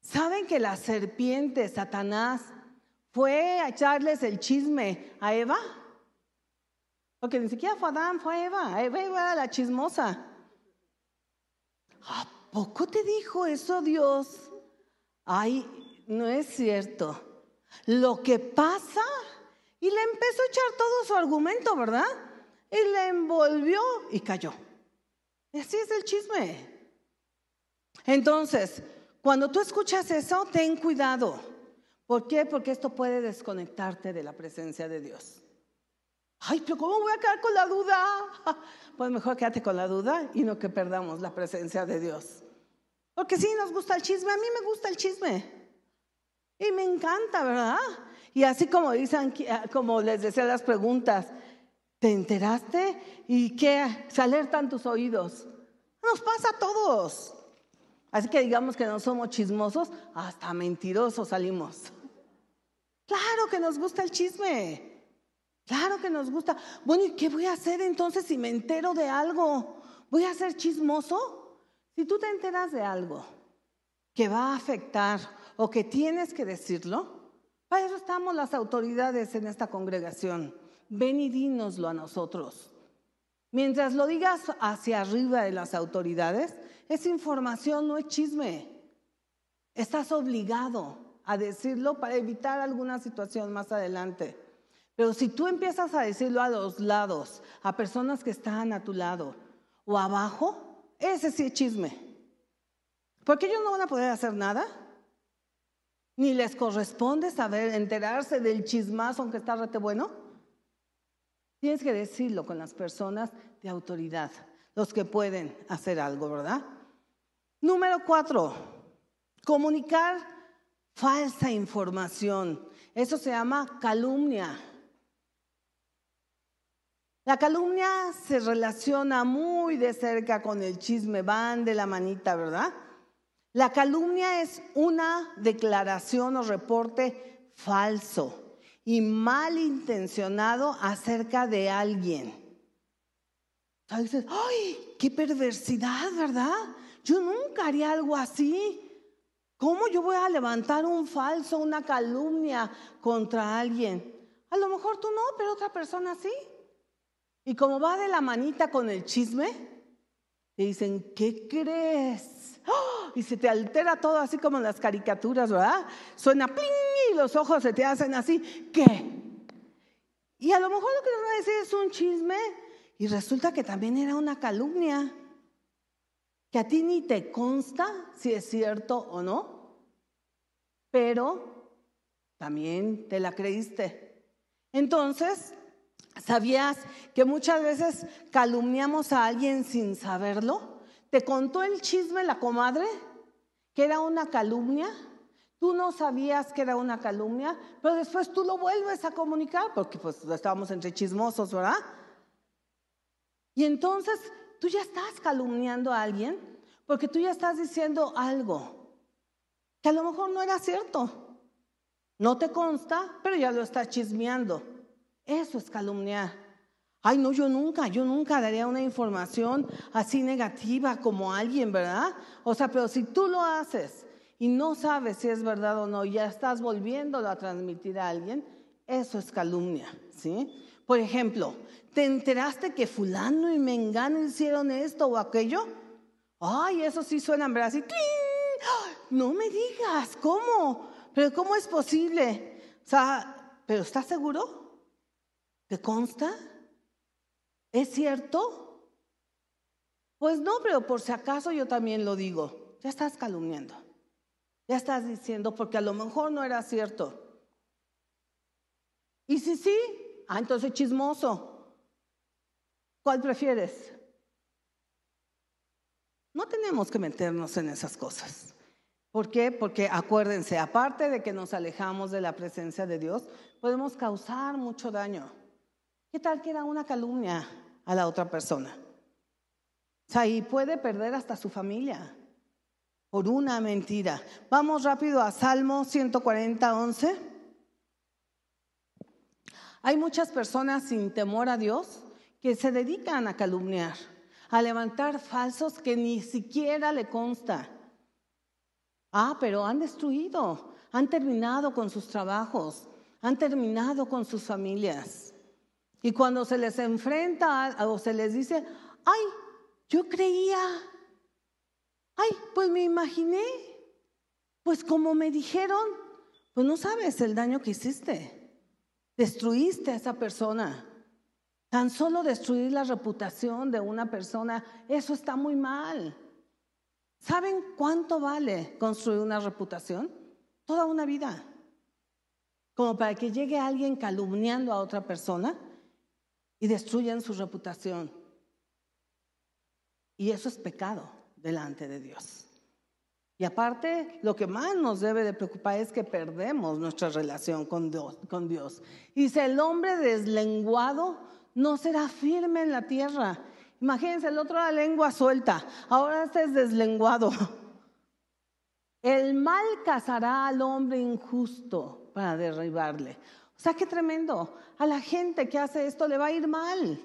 ¿Saben que la serpiente, Satanás, fue a echarles el chisme a Eva? Porque ni siquiera fue Adán, fue Eva. Eva era la chismosa. ¿A poco te dijo eso Dios? Ay, no es cierto. Lo que pasa, y le empezó a echar todo su argumento, ¿verdad? Y le envolvió y cayó. Así es el chisme. Entonces, cuando tú escuchas eso, ten cuidado. ¿Por qué? Porque esto puede desconectarte de la presencia de Dios. Ay, pero ¿cómo voy a quedar con la duda? Pues mejor quédate con la duda y no que perdamos la presencia de Dios. Porque sí, nos gusta el chisme, a mí me gusta el chisme. Y me encanta, ¿verdad? Y así como dicen, ah, como les decía las preguntas, ¿te enteraste? ¿Y qué? Se alertan tus oídos. Nos pasa a todos. Así que digamos que no somos chismosos, hasta mentirosos salimos. Claro que nos gusta el chisme. Claro que nos gusta. Bueno, ¿y qué voy a hacer entonces si me entero de algo? ¿Voy a ser chismoso? Si tú te enteras de algo que va a afectar o que tienes que decirlo, para eso estamos las autoridades en esta congregación. Ven y dínoslo a nosotros. Mientras lo digas hacia arriba de las autoridades, esa información no es chisme. Estás obligado a decirlo para evitar alguna situación más adelante. Pero si tú empiezas a decirlo a los lados, a personas que están a tu lado o abajo, ese sí es chisme. Porque ellos no van a poder hacer nada. Ni les corresponde saber, enterarse del chismazo aunque está rete bueno. Tienes que decirlo con las personas de autoridad, los que pueden hacer algo, ¿verdad? Número cuatro, comunicar falsa información. Eso se llama calumnia. La calumnia se relaciona muy de cerca con el chisme, van de la manita, ¿verdad? La calumnia es una declaración o reporte falso y malintencionado acerca de alguien. dices, ¡ay, qué perversidad, ¿verdad? Yo nunca haría algo así. ¿Cómo yo voy a levantar un falso, una calumnia contra alguien? A lo mejor tú no, pero otra persona sí. Y como va de la manita con el chisme, te dicen, ¿qué crees? Y se te altera todo así como en las caricaturas, ¿verdad? Suena pling y los ojos se te hacen así. ¿Qué? Y a lo mejor lo que nos van a decir es un chisme y resulta que también era una calumnia. Que a ti ni te consta si es cierto o no, pero también te la creíste. Entonces, ¿sabías que muchas veces calumniamos a alguien sin saberlo? ¿Te contó el chisme la comadre? Que era una calumnia. Tú no sabías que era una calumnia, pero después tú lo vuelves a comunicar, porque pues estábamos entre chismosos, ¿verdad? Y entonces tú ya estás calumniando a alguien, porque tú ya estás diciendo algo que a lo mejor no era cierto. No te consta, pero ya lo estás chismeando. Eso es calumniar. Ay, no, yo nunca, yo nunca daría una información así negativa como alguien, ¿verdad? O sea, pero si tú lo haces y no sabes si es verdad o no, ya estás volviéndolo a transmitir a alguien, eso es calumnia, ¿sí? Por ejemplo, ¿te enteraste que fulano y mengano hicieron esto o aquello? Ay, eso sí suena, ¿verdad? Así, no me digas, ¿cómo? Pero ¿cómo es posible? O sea, ¿pero estás seguro? ¿Te consta? ¿Es cierto? Pues no, pero por si acaso yo también lo digo. Ya estás calumniando. Ya estás diciendo porque a lo mejor no era cierto. Y si sí, ah, entonces chismoso. ¿Cuál prefieres? No tenemos que meternos en esas cosas. ¿Por qué? Porque acuérdense, aparte de que nos alejamos de la presencia de Dios, podemos causar mucho daño. ¿Qué tal que era una calumnia? a la otra persona. O sea, y puede perder hasta su familia por una mentira. Vamos rápido a Salmo 140, 11. Hay muchas personas sin temor a Dios que se dedican a calumniar, a levantar falsos que ni siquiera le consta. Ah, pero han destruido, han terminado con sus trabajos, han terminado con sus familias. Y cuando se les enfrenta o se les dice, ay, yo creía, ay, pues me imaginé, pues como me dijeron, pues no sabes el daño que hiciste. Destruiste a esa persona. Tan solo destruir la reputación de una persona, eso está muy mal. ¿Saben cuánto vale construir una reputación? Toda una vida. Como para que llegue alguien calumniando a otra persona y destruyen su reputación. Y eso es pecado delante de Dios. Y aparte, lo que más nos debe de preocupar es que perdemos nuestra relación con Dios. Dios. Dice, el hombre deslenguado no será firme en la tierra. Imagínense, el otro la lengua suelta, ahora este es deslenguado. El mal cazará al hombre injusto para derribarle. Sea, qué tremendo. A la gente que hace esto le va a ir mal.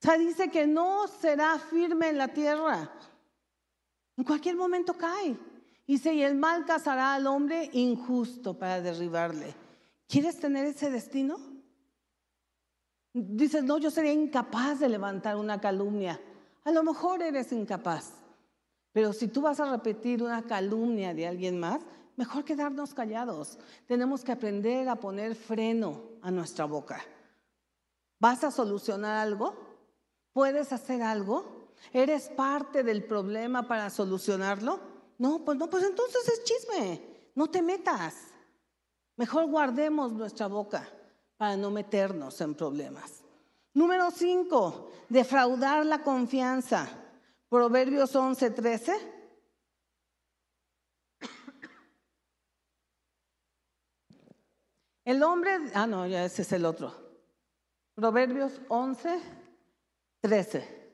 O sea, dice que no será firme en la tierra. En cualquier momento cae. Dice, y el mal cazará al hombre injusto para derribarle. ¿Quieres tener ese destino? Dices, no, yo sería incapaz de levantar una calumnia. A lo mejor eres incapaz. Pero si tú vas a repetir una calumnia de alguien más, mejor quedarnos callados. Tenemos que aprender a poner freno a nuestra boca. ¿Vas a solucionar algo? ¿Puedes hacer algo? ¿Eres parte del problema para solucionarlo? No, pues no, pues entonces es chisme. No te metas. Mejor guardemos nuestra boca para no meternos en problemas. Número cinco, defraudar la confianza. Proverbios 11, 13. El hombre, ah, no, ya ese es el otro. Proverbios 11, 13.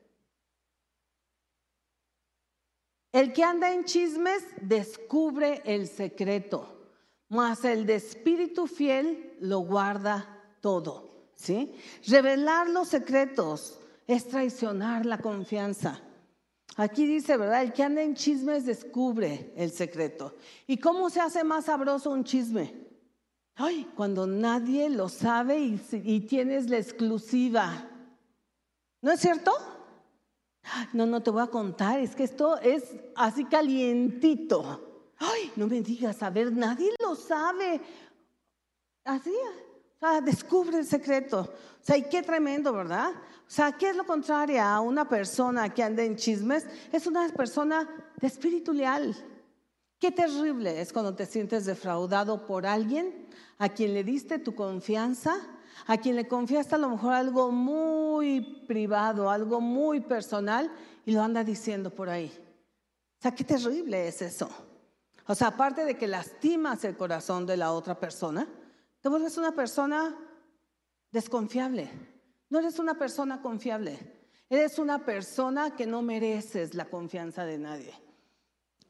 El que anda en chismes descubre el secreto, mas el de espíritu fiel lo guarda todo. ¿sí? Revelar los secretos es traicionar la confianza. Aquí dice, ¿verdad? El que anda en chismes descubre el secreto. ¿Y cómo se hace más sabroso un chisme? Ay, cuando nadie lo sabe y, tienes la exclusiva. ¿No es cierto? No, no te voy a contar, es que esto es así calientito. Ay, no me digas, a ver, nadie lo sabe. Así, o descubre el secreto. O sea, y qué tremendo, ¿verdad? O sea, ¿qué es lo contrario a una persona que anda en chismes? Es una persona de espíritu leal. Qué terrible es cuando te sientes defraudado por alguien a quien le diste tu confianza, a quien le confiaste a lo mejor algo muy privado, algo muy personal y lo anda diciendo por ahí. O sea, qué terrible es eso. O sea, aparte de que lastimas el corazón de la otra persona, te vuelves una persona desconfiable. No eres una persona confiable. Eres una persona que no mereces la confianza de nadie.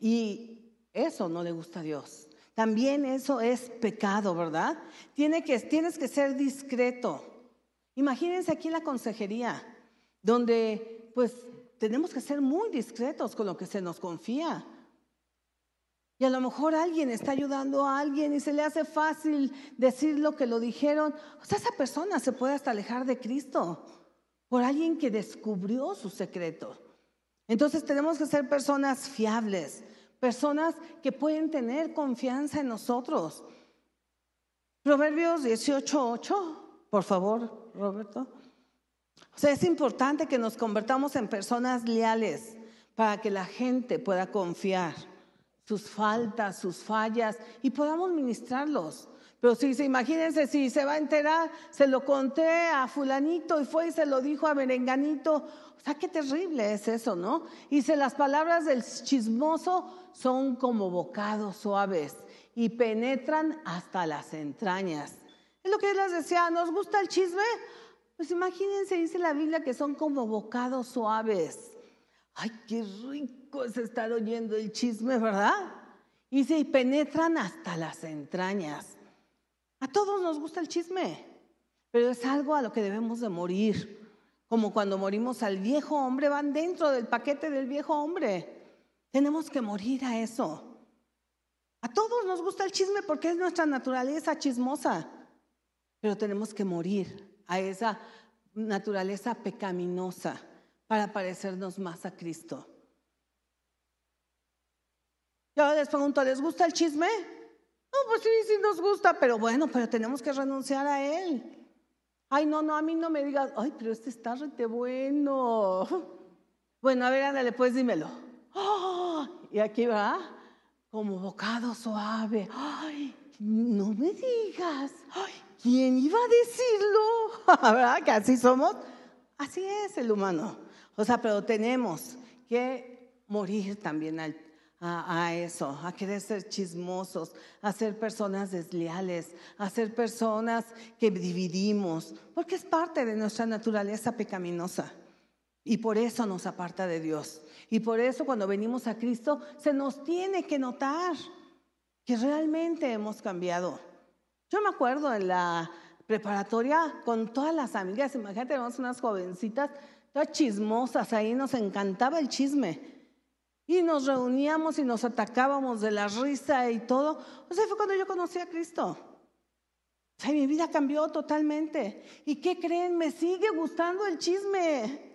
Y eso no le gusta a Dios. También eso es pecado, ¿verdad? Tienes que ser discreto. Imagínense aquí en la consejería, donde pues tenemos que ser muy discretos con lo que se nos confía. Y a lo mejor alguien está ayudando a alguien y se le hace fácil decir lo que lo dijeron. O sea, esa persona se puede hasta alejar de Cristo por alguien que descubrió su secreto. Entonces tenemos que ser personas fiables, personas que pueden tener confianza en nosotros. Proverbios 18:8, por favor, Roberto. O sea, es importante que nos convertamos en personas leales para que la gente pueda confiar sus faltas, sus fallas y podamos ministrarlos. Pero si se imagínense, si se va a enterar, se lo conté a fulanito y fue y se lo dijo a merenganito. O sea, qué terrible es eso, ¿no? Si las palabras del chismoso son como bocados suaves y penetran hasta las entrañas. Es lo que les decía, ¿nos gusta el chisme? Pues imagínense, dice la Biblia, que son como bocados suaves. Ay, qué rico es estar oyendo el chisme, ¿verdad? Y se penetran hasta las entrañas. A todos nos gusta el chisme, pero es algo a lo que debemos de morir. Como cuando morimos al viejo hombre, van dentro del paquete del viejo hombre. Tenemos que morir a eso. A todos nos gusta el chisme porque es nuestra naturaleza chismosa, pero tenemos que morir a esa naturaleza pecaminosa para parecernos más a Cristo. Yo les pregunto, ¿les gusta el chisme? No, pues sí, sí nos gusta, pero bueno, pero tenemos que renunciar a él. Ay, no, no, a mí no me digas, ay, pero este está rete bueno. Bueno, a ver, ándale, pues dímelo. Y aquí va, como bocado suave. ¡Ay! No me digas. ¡Ay! ¿Quién iba a decirlo? ¿Verdad que así somos? Así es el humano. O sea, pero tenemos que morir también a, a, eso, a querer ser chismosos, a ser personas desleales, a ser personas que dividimos, porque es parte de nuestra naturaleza pecaminosa. Y por eso nos aparta de Dios. Y por eso cuando venimos a Cristo se nos tiene que notar que realmente hemos cambiado. Yo me acuerdo en la preparatoria con todas las amigas, imagínate, éramos unas jovencitas, todas chismosas, ahí nos encantaba el chisme. Y nos reuníamos y nos atacábamos de la risa y todo. O sea, fue cuando yo conocí a Cristo. O sea, mi vida cambió totalmente. ¿Y qué creen? Me sigue gustando el chisme.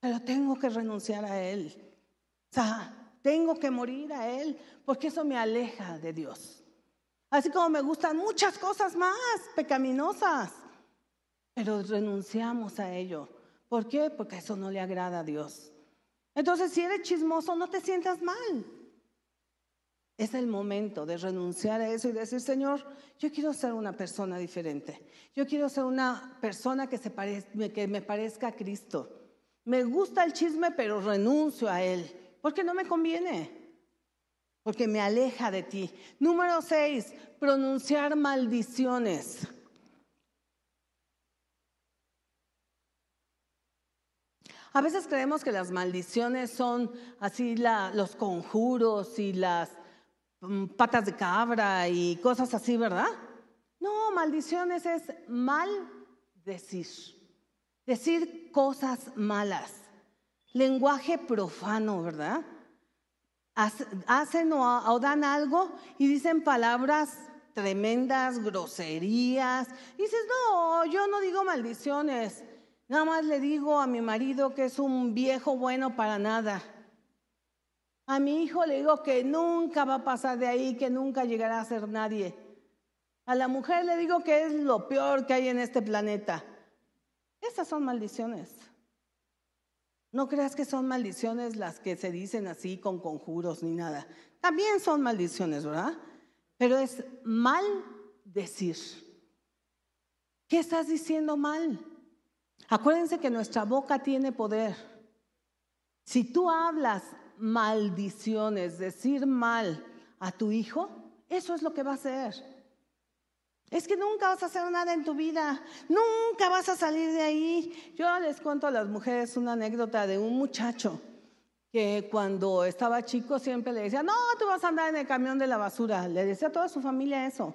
Pero tengo que renunciar a él. O sea, tengo que morir a él porque eso me aleja de Dios. Así como me gustan muchas cosas más pecaminosas, pero renunciamos a ello. ¿Por qué? Porque eso no le agrada a Dios. Entonces, si eres chismoso, no te sientas mal. Es el momento de renunciar a eso y decir, Señor, yo quiero ser una persona diferente. Yo quiero ser una persona que, se que me parezca a Cristo. Me gusta el chisme, pero renuncio a él, porque no me conviene, porque me aleja de ti. Número seis, pronunciar maldiciones. A veces creemos que las maldiciones son así los conjuros y las mm, patas de cabra y cosas así, ¿verdad? No, maldiciones es mal decir, decir cosas malas, lenguaje profano, ¿verdad? Hacen o, dan algo y dicen palabras tremendas, groserías. Dices, no, yo no digo maldiciones. Nada más le digo a mi marido que es un viejo bueno para nada. A mi hijo le digo que nunca va a pasar de ahí, que nunca llegará a ser nadie. A la mujer le digo que es lo peor que hay en este planeta. Esas son maldiciones. No creas que son maldiciones las que se dicen así con conjuros ni nada. También son maldiciones, ¿verdad? Pero es mal decir. ¿Qué estás diciendo mal? Acuérdense que nuestra boca tiene poder. Si tú hablas maldiciones, decir mal a tu hijo, eso es lo que va a hacer. Es que nunca vas a hacer nada en tu vida, nunca vas a salir de ahí. Yo les cuento a las mujeres una anécdota de un muchacho que cuando estaba chico siempre le decía, no, tú vas a andar en el camión de la basura. Le decía a toda su familia eso,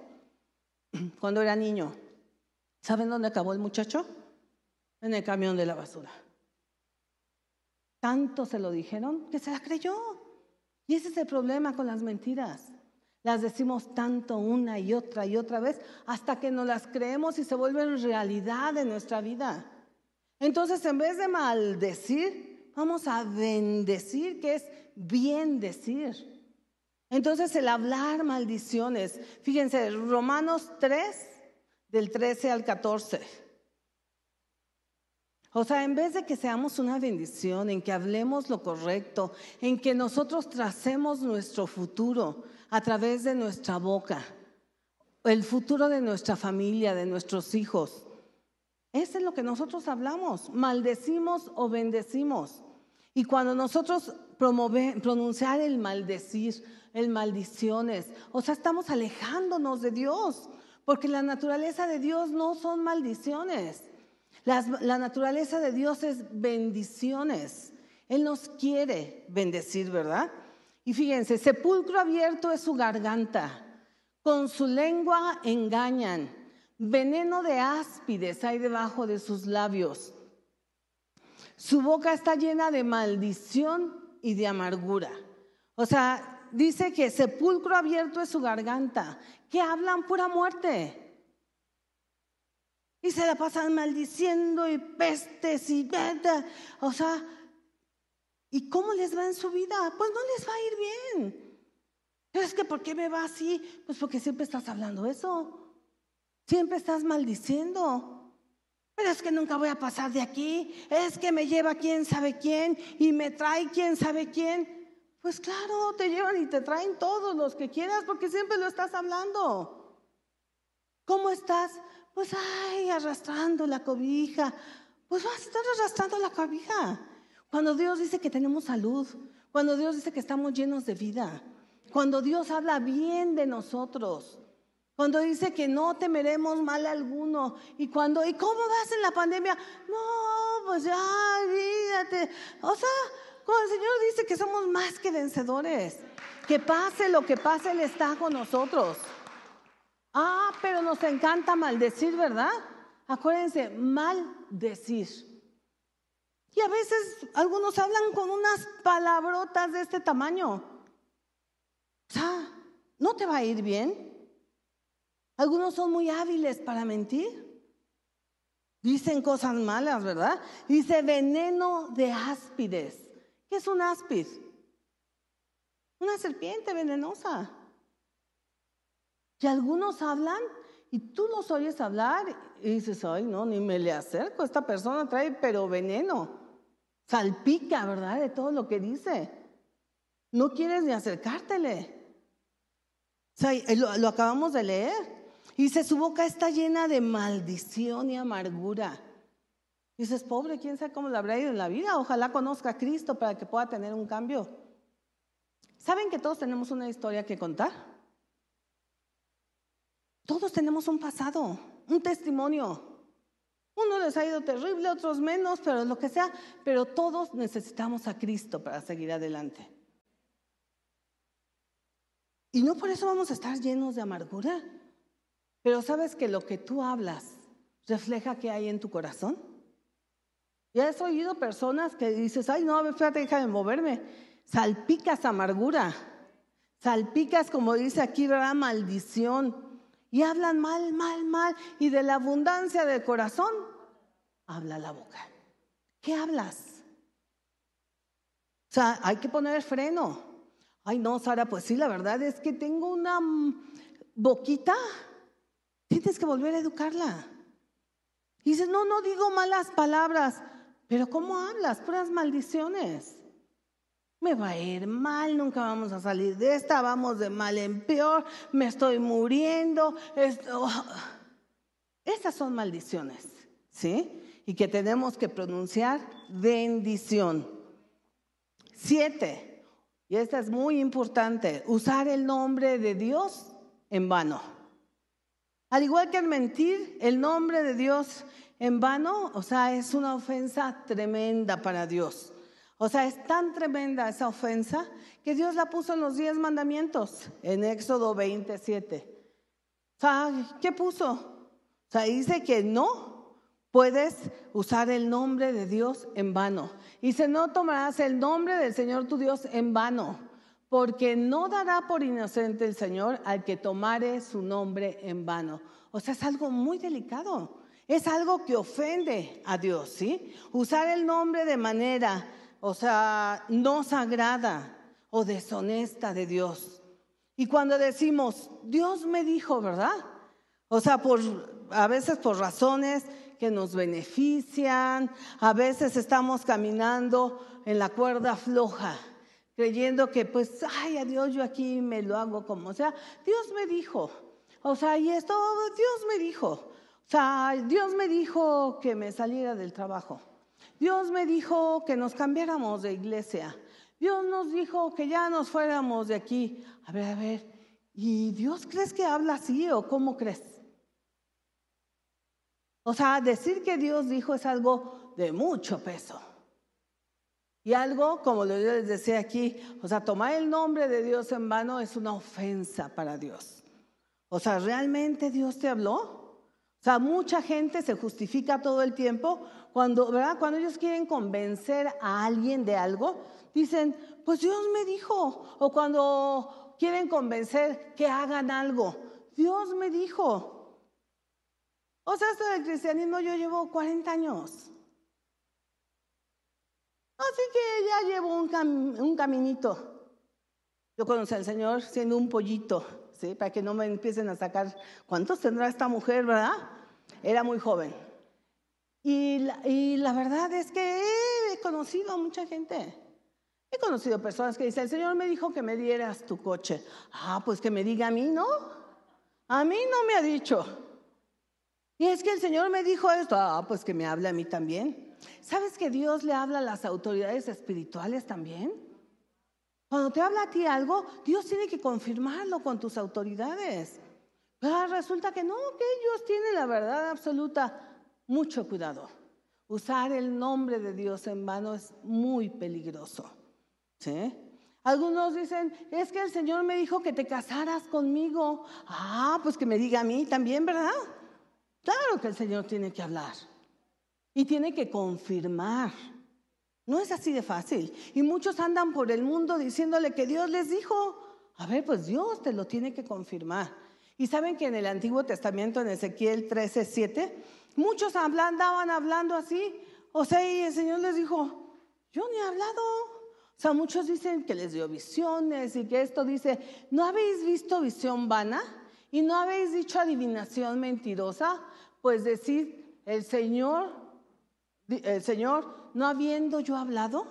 cuando era niño. ¿Saben dónde acabó el muchacho? En el camión de la basura. Tanto se lo dijeron que se la creyó. Y ese es el problema con las mentiras. Las decimos tanto una y otra y otra vez hasta que nos las creemos y se vuelven realidad en nuestra vida. Entonces, en vez de maldecir, vamos a bendecir, que es bien decir. Entonces, el hablar maldiciones. Fíjense, Romanos 3, del 13 al 14. O sea, en vez de que seamos una bendición, en que hablemos lo correcto, en que nosotros tracemos nuestro futuro a través de nuestra boca, el futuro de nuestra familia, de nuestros hijos. Eso es lo que nosotros hablamos, maldecimos o bendecimos. Y cuando nosotros pronunciar el maldecir, el maldiciones, o sea, estamos alejándonos de Dios, porque la naturaleza de Dios no son maldiciones la naturaleza de Dios es bendiciones. Él nos quiere bendecir, ¿verdad? Y fíjense, sepulcro abierto es su garganta, con su lengua engañan, veneno de áspides hay debajo de sus labios. Su boca está llena de maldición y de amargura. O sea, dice que sepulcro abierto es su garganta, que hablan pura muerte y se la pasan maldiciendo y pestes y... O sea, ¿y cómo les va en su vida? Pues no les va a ir bien. Es que ¿por qué me va así? Pues porque siempre estás hablando eso. Siempre estás maldiciendo. Pero es que nunca voy a pasar de aquí. Es que me lleva quién sabe quién y me trae quién sabe quién. Pues claro, te llevan y te traen todos los que quieras porque siempre lo estás hablando. ¿Cómo estás? Pues, ay, arrastrando la cobija. Pues vas a estar arrastrando la cobija. Cuando Dios dice que tenemos salud, cuando Dios dice que estamos llenos de vida, cuando Dios habla bien de nosotros, cuando dice que no temeremos mal alguno, y cuando, ¿y cómo vas en la pandemia? No, pues ya, olvídate. O sea, cuando el Señor dice que somos más que vencedores, que pase lo que pase, Él está con nosotros. Ah, pero nos encanta maldecir, ¿verdad? Acuérdense, maldecir. Y a veces algunos hablan con unas palabrotas de este tamaño. O sea, no te va a ir bien. Algunos son muy hábiles para mentir. Dicen cosas malas, ¿verdad? Dice veneno de áspides. ¿Qué es un áspid? Una serpiente venenosa. Y algunos hablan y tú los oyes hablar y dices, ay, no, ni me le acerco. Esta persona trae, pero veneno. Salpica, ¿verdad? De todo lo que dice. No quieres ni acercártele. O sea, lo, lo acabamos de leer. Dice, su boca está llena de maldición y amargura. Dices, pobre, quién sabe cómo le habrá ido en la vida. Ojalá conozca a Cristo para que pueda tener un cambio. ¿Saben que todos tenemos una historia que contar? Todos tenemos un pasado, un testimonio. Uno les ha ido terrible, otros menos, pero lo que sea. Pero todos necesitamos a Cristo para seguir adelante. Y no por eso vamos a estar llenos de amargura. Pero sabes que lo que tú hablas refleja qué hay en tu corazón. Ya has oído personas que dices, ay, no, a ver, espérate, déjame moverme. Salpicas amargura, salpicas, como dice aquí, ¿verdad? Maldición. Y hablan mal, mal, mal. Y de la abundancia del corazón, habla la boca. ¿Qué hablas? O sea, hay que poner freno. Ay, no, Sara, pues sí, la verdad es que tengo una boquita Tienes que volver a educarla. Y dices, no, no digo malas palabras, pero ¿cómo hablas? Puras maldiciones. Me va a ir mal, nunca vamos a salir de esta, vamos de mal en peor, me estoy muriendo. Esto. Estas son maldiciones, ¿sí? Y que tenemos que pronunciar bendición. Siete, y esta es muy importante, usar el nombre de Dios en vano. Al igual que el mentir el nombre de Dios en vano, o sea, es una ofensa tremenda para Dios. O sea, es tan tremenda esa ofensa que Dios la puso en los diez mandamientos, en Éxodo 27. O sea, ¿qué puso? O sea, dice que no puedes usar el nombre de Dios en vano. Dice, no tomarás el nombre del Señor tu Dios en vano porque no dará por inocente el Señor al que tomare su nombre en vano. O sea, es algo muy delicado. Es algo que ofende a Dios, ¿sí? Usar el nombre de manera, o sea, no sagrada o deshonesta de Dios. Y cuando decimos, Dios me dijo, ¿verdad? O sea, por, a veces por razones que nos benefician, a veces estamos caminando en la cuerda floja creyendo que pues, ay, a Dios yo aquí me lo hago como, o sea, Dios me dijo, o sea, y esto, Dios me dijo, o sea, Dios me dijo que me saliera del trabajo, Dios me dijo que nos cambiáramos de iglesia, Dios nos dijo que ya nos fuéramos de aquí, a ver, a ver, ¿y Dios crees que habla así o cómo crees? O sea, decir que Dios dijo es algo de mucho peso. Y algo, como les decía aquí, o sea, tomar el nombre de Dios en vano es una ofensa para Dios. O sea, ¿realmente Dios te habló? O sea, mucha gente se justifica todo el tiempo cuando, ¿verdad? Cuando ellos quieren convencer a alguien de algo, dicen, pues Dios me dijo. O cuando quieren convencer que hagan algo, Dios me dijo. O sea, esto del cristianismo yo llevo 40 años. Así que ya llevo un, caminito. Yo conocí al Señor siendo un pollito, ¿sí? Para que no me empiecen a sacar. ¿Cuántos tendrá esta mujer, verdad? Era muy joven. Y la, verdad es que he conocido a mucha gente. He conocido personas que dicen, el Señor me dijo que me dieras tu coche. Ah, pues que me diga a mí, ¿no? A mí no me ha dicho. Y es que el Señor me dijo esto. Ah, pues que me hable a mí también. ¿Sabes que Dios le habla a las autoridades espirituales también? Cuando te habla a ti algo, Dios tiene que confirmarlo con tus autoridades. Pero resulta que no, que ellos tienen la verdad absoluta. Mucho cuidado. Usar el nombre de Dios en vano es muy peligroso. ¿Sí? Algunos dicen, es que el Señor me dijo que te casaras conmigo. Ah, pues que me diga a mí también, ¿verdad? Claro que el Señor tiene que hablar y tiene que confirmar. No es así de fácil. Y muchos andan por el mundo diciéndole que Dios les dijo. A ver, pues Dios te lo tiene que confirmar. Y saben que en el Antiguo Testamento, en Ezequiel 13, 7, muchos andaban hablando así. O sea, y el Señor les dijo, yo ni he hablado. O sea, muchos dicen que les dio visiones y que esto dice, ¿no habéis visto visión vana? ¿Y no habéis dicho adivinación mentirosa? Pues decir, el Señor, el Señor, no habiendo yo hablado.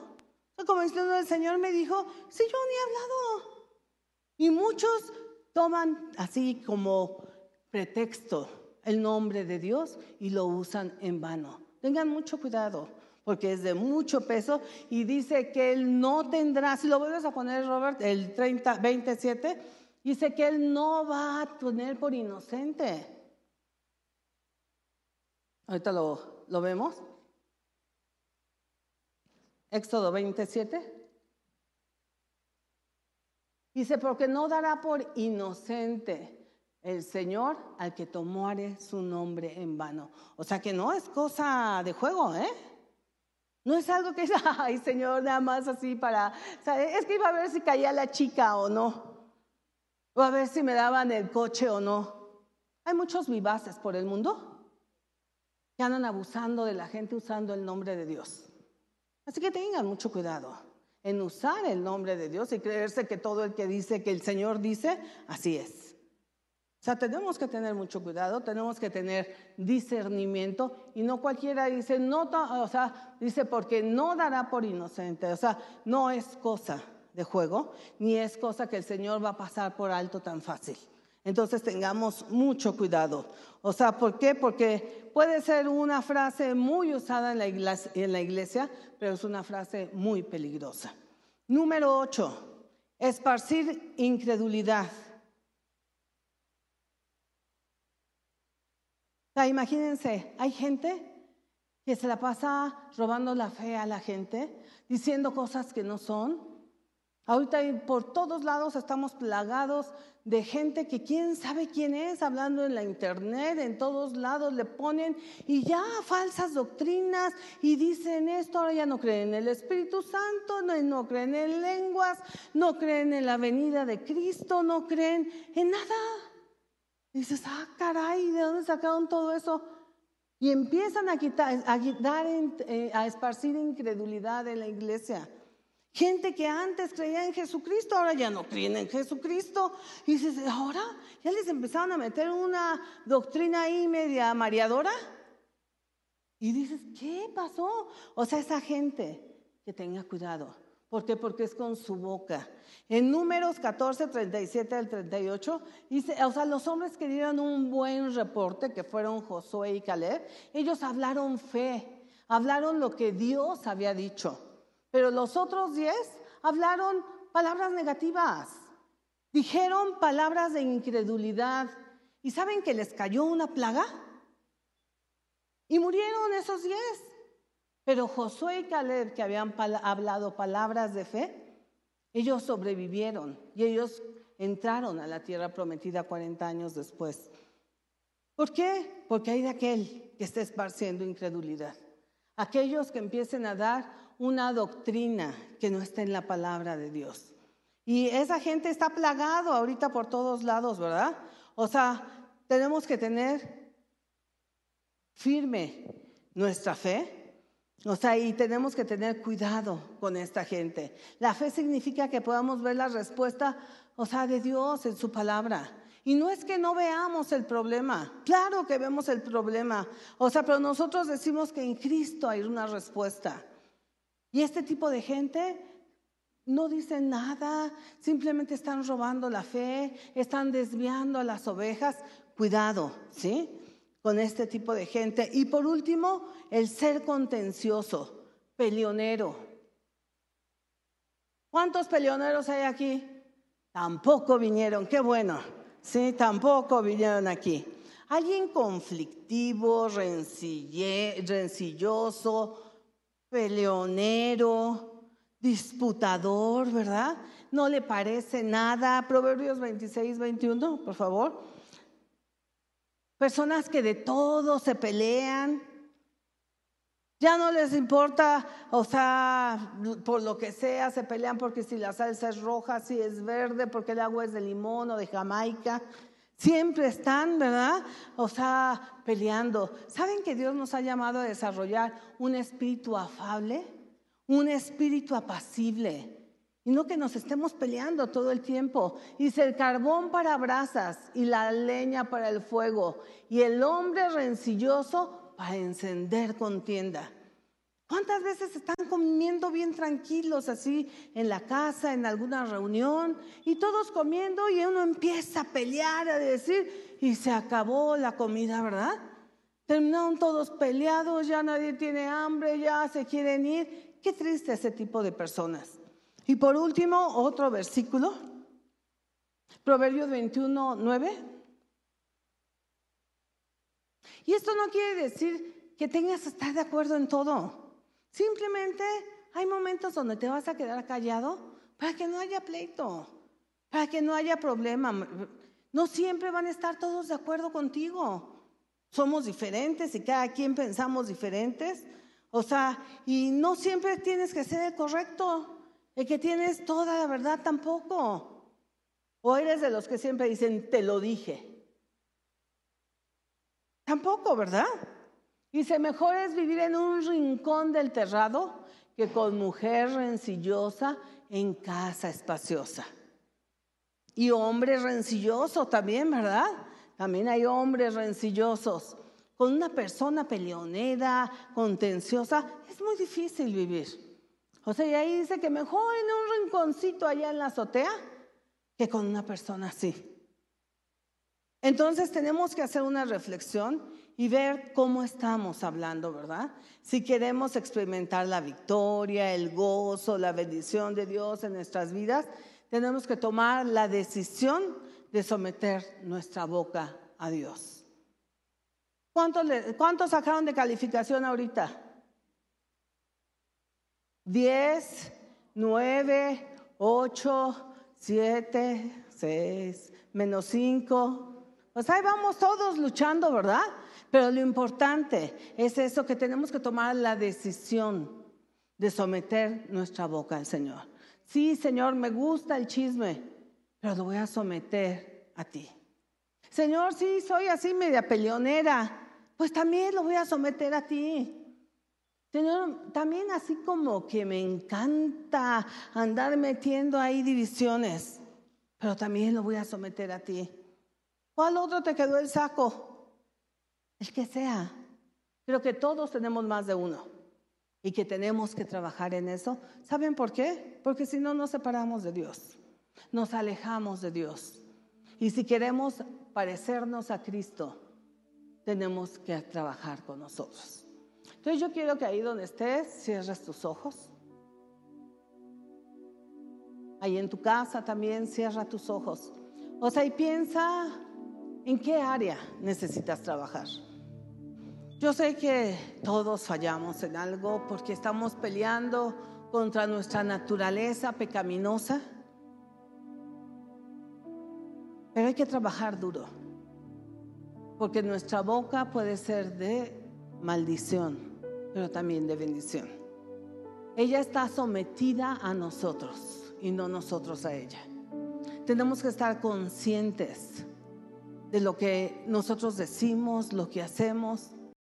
Como diciendo, el Señor me dijo, sí, yo ni he hablado. Y muchos toman así como pretexto el nombre de Dios y lo usan en vano. Tengan mucho cuidado porque es de mucho peso y dice que él no tendrá, si lo vuelves a poner Robert, el 30, 27, dice que él no va a tener por inocente. Ahorita lo, lo vemos. Éxodo 27. Dice, porque no dará por inocente el Señor al que tomare su nombre en vano. O sea que no es cosa de juego, ¿eh? No es algo que es, ay Señor, nada más así para... es que iba a ver si caía la chica o no. O a ver si me daban el coche o no. Hay muchos vivaces por el mundo que andan abusando de la gente usando el nombre de Dios. Así que tengan mucho cuidado en usar el nombre de Dios y creerse que todo el que dice que el Señor dice, así es. O sea, tenemos que tener mucho cuidado, tenemos que tener discernimiento y no cualquiera dice, no, o sea, dice porque no dará por inocente, o sea, no es cosa de juego, ni es cosa que el Señor va a pasar por alto tan fácil. Entonces tengamos mucho cuidado. O sea, ¿por qué? Porque puede ser una frase muy usada en la, iglesia, pero es una frase muy peligrosa. Número 8, esparcir incredulidad. Imagínense, hay gente que se la pasa robando la fe a la gente, diciendo cosas que no son, Ahorita por todos lados estamos plagados de gente que quién sabe quién es, hablando en la internet, en todos lados le ponen y ya falsas doctrinas y dicen esto, ahora ya no creen en el Espíritu Santo, no, creen en lenguas, no creen en la venida de Cristo, no creen en nada. Dices, ah, caray, ¿de dónde sacaron todo eso? Y empiezan a, quitar, a, eh, a esparcir incredulidad en la iglesia. Gente que antes creía en Jesucristo, ahora ya no creen en Jesucristo. Y dices, ahora ya les empezaron a meter una doctrina ahí media mareadora. Y dices, ¿qué pasó? O sea, esa gente que tenga cuidado. ¿Por qué? Porque es con su boca. En números 14, 37 al 38, dice, o sea, los hombres que dieron un buen reporte, que fueron Josué y Caleb, ellos hablaron fe, hablaron lo que Dios había dicho. Pero los otros diez hablaron palabras negativas, dijeron palabras de incredulidad. ¿Y saben que les cayó una plaga? Y murieron esos diez. Pero Josué y Caleb, que habían hablado palabras de fe, ellos sobrevivieron y ellos entraron a la tierra prometida 40 años después. ¿Por qué? Porque hay de aquel que está esparciendo incredulidad. Aquellos que empiecen a dar una doctrina que no está en la palabra de Dios. Y esa gente está plagado ahorita por todos lados, ¿verdad? O sea, tenemos que tener firme nuestra fe. O sea, y tenemos que tener cuidado con esta gente. La fe significa que podamos ver la respuesta, o sea, de Dios en su palabra. Y no es que no veamos el problema, claro que vemos el problema. O sea, pero nosotros decimos que en Cristo hay una respuesta. Y este tipo de gente no dice nada, simplemente están robando la fe, están desviando a las ovejas. Cuidado, ¿sí? Con este tipo de gente. Y por último, el ser contencioso, peleonero. ¿Cuántos peleoneros hay aquí? Tampoco vinieron, qué bueno. Sí, tampoco vinieron aquí. Alguien conflictivo, rencilloso, peleonero, disputador, ¿verdad? No le parece nada. Proverbios 26, 21, por favor. Personas que de todo se pelean. Ya no les importa, o sea, por lo que sea, se pelean porque si la salsa es roja, si es verde, porque el agua es de limón o de Jamaica. Siempre están, ¿verdad? O sea, peleando. ¿Saben que Dios nos ha llamado a desarrollar un espíritu afable? Un espíritu apacible. Y no que nos estemos peleando todo el tiempo. Dice el carbón para brasas y la leña para el fuego. Y el hombre rencilloso para encender contienda. ¿Cuántas veces están comiendo bien tranquilos así en la casa, en alguna reunión, y todos comiendo y uno empieza a pelear, a decir, y se acabó la comida, ¿verdad? Terminaron todos peleados, ya nadie tiene hambre, ya se quieren ir. Qué triste ese tipo de personas. Y por último, otro versículo, Proverbios 21, 9. Y esto no quiere decir que tengas que estar de acuerdo en todo. Simplemente hay momentos donde te vas a quedar callado para que no haya pleito, para que no haya problema. No siempre van a estar todos de acuerdo contigo. Somos diferentes y cada quien pensamos diferentes. O sea, y no siempre tienes que ser el correcto, el que tienes toda la verdad tampoco. O eres de los que siempre dicen, te lo dije. Tampoco, ¿verdad? Dice, mejor es vivir en un rincón del terrado que con mujer rencillosa en casa espaciosa. Y hombre rencilloso también, ¿verdad? También hay hombres rencillosos. Con una persona peleonera, contenciosa, es muy difícil vivir. O sea, y ahí dice que mejor en un rinconcito allá en la azotea que con una persona así. Entonces tenemos que hacer una reflexión y ver cómo estamos hablando, ¿verdad? Si queremos experimentar la victoria, el gozo, la bendición de Dios en nuestras vidas, tenemos que tomar la decisión de someter nuestra boca a Dios. ¿Cuántos, sacaron de calificación ahorita? Diez, nueve, ocho, siete, seis, menos cinco. Pues ahí vamos todos luchando, ¿verdad? Pero lo importante es eso, que tenemos que tomar la decisión de someter nuestra boca al Señor. Sí, Señor, me gusta el chisme, pero lo voy a someter a ti. Señor, sí, soy así media peleonera, pues también lo voy a someter a ti. Señor, también así como que me encanta andar metiendo ahí divisiones, pero también lo voy a someter a ti. ¿Cuál otro te quedó el saco? El que sea. Creo que todos tenemos más de uno y que tenemos que trabajar en eso. ¿Saben por qué? Porque si no nos separamos de Dios, nos alejamos de Dios. Y si queremos parecernos a Cristo, tenemos que trabajar con nosotros. Entonces yo quiero que ahí donde estés, cierres tus ojos. Ahí en tu casa también cierra tus ojos. O sea, y piensa en qué área necesitas trabajar. Yo sé que todos fallamos en algo porque estamos peleando contra nuestra naturaleza pecaminosa, pero hay que trabajar duro, porque nuestra boca puede ser de maldición, pero también de bendición. Ella está sometida a nosotros y no nosotros a ella. Tenemos que estar conscientes de lo que nosotros decimos, lo que hacemos